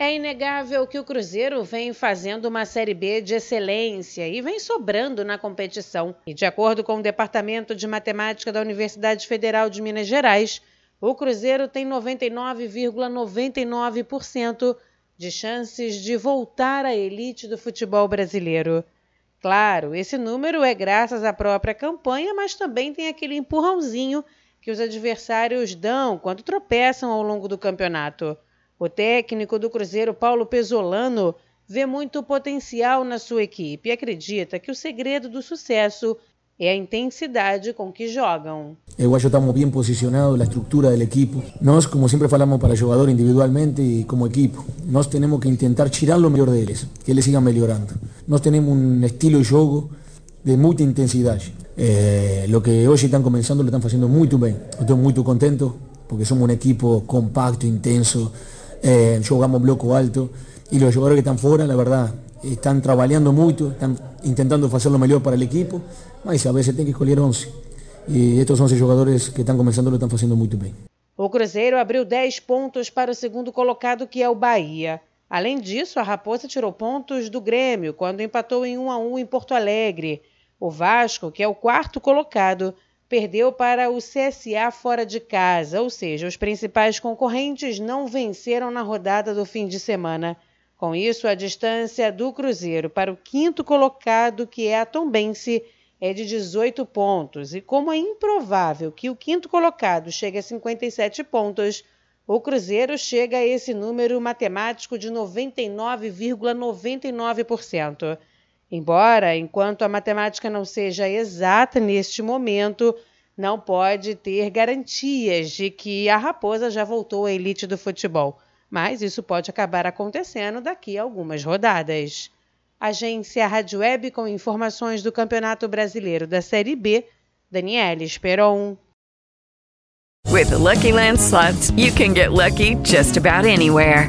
É inegável que o Cruzeiro vem fazendo uma Série B de excelência e vem sobrando na competição. E de acordo com o Departamento de Matemática da Universidade Federal de Minas Gerais, o Cruzeiro tem 99,99% de chances de voltar à elite do futebol brasileiro. Claro, esse número é graças à própria campanha, mas também tem aquele empurrãozinho que os adversários dão quando tropeçam ao longo do campeonato. O técnico do Cruzeiro, Paulo Pesolano, vê muito potencial na sua equipe e acredita que o segredo do sucesso é a intensidade com que jogam. Eu acho que estamos bem posicionados, a estrutura do equipo. Nós, como sempre falamos para jogador individualmente e como equipo, nós temos que tentar tirar o melhor deles, que eles sigam melhorando. Nós temos um estilo de jogo de muita intensidade. Eh, lo que hoje estão começando lo estão fazendo muito bem. Estou muito contento porque somos um equipo compacto, intenso, eh, jogamos bloco alto e os jogadores que estão fora, na verdade, estão trabalhando muito, estão tentando fazer o melhor para o equipo, mas a vezes tem que escolher 11. E estes 11 jogadores que estão começando lo estão fazendo muito bem. O Cruzeiro abriu 10 pontos para o segundo colocado, que é o Bahia. Além disso, a Raposa tirou pontos do Grêmio quando empatou em 1 a 1 em Porto Alegre. O Vasco, que é o quarto colocado, perdeu para o CSA fora de casa, ou seja, os principais concorrentes não venceram na rodada do fim de semana. Com isso, a distância do Cruzeiro para o quinto colocado, que é a Tombense, é de 18 pontos. E como é improvável que o quinto colocado chegue a 57 pontos, o Cruzeiro chega a esse número matemático de 99,99%. Embora, enquanto a matemática não seja exata neste momento, não pode ter garantias de que a Raposa já voltou à elite do futebol. Mas isso pode acabar acontecendo daqui a algumas rodadas. Agência Rádio Web com informações do Campeonato Brasileiro da Série B, Daniela Esperon. With the Lucky Land slots, you can get lucky just about anywhere.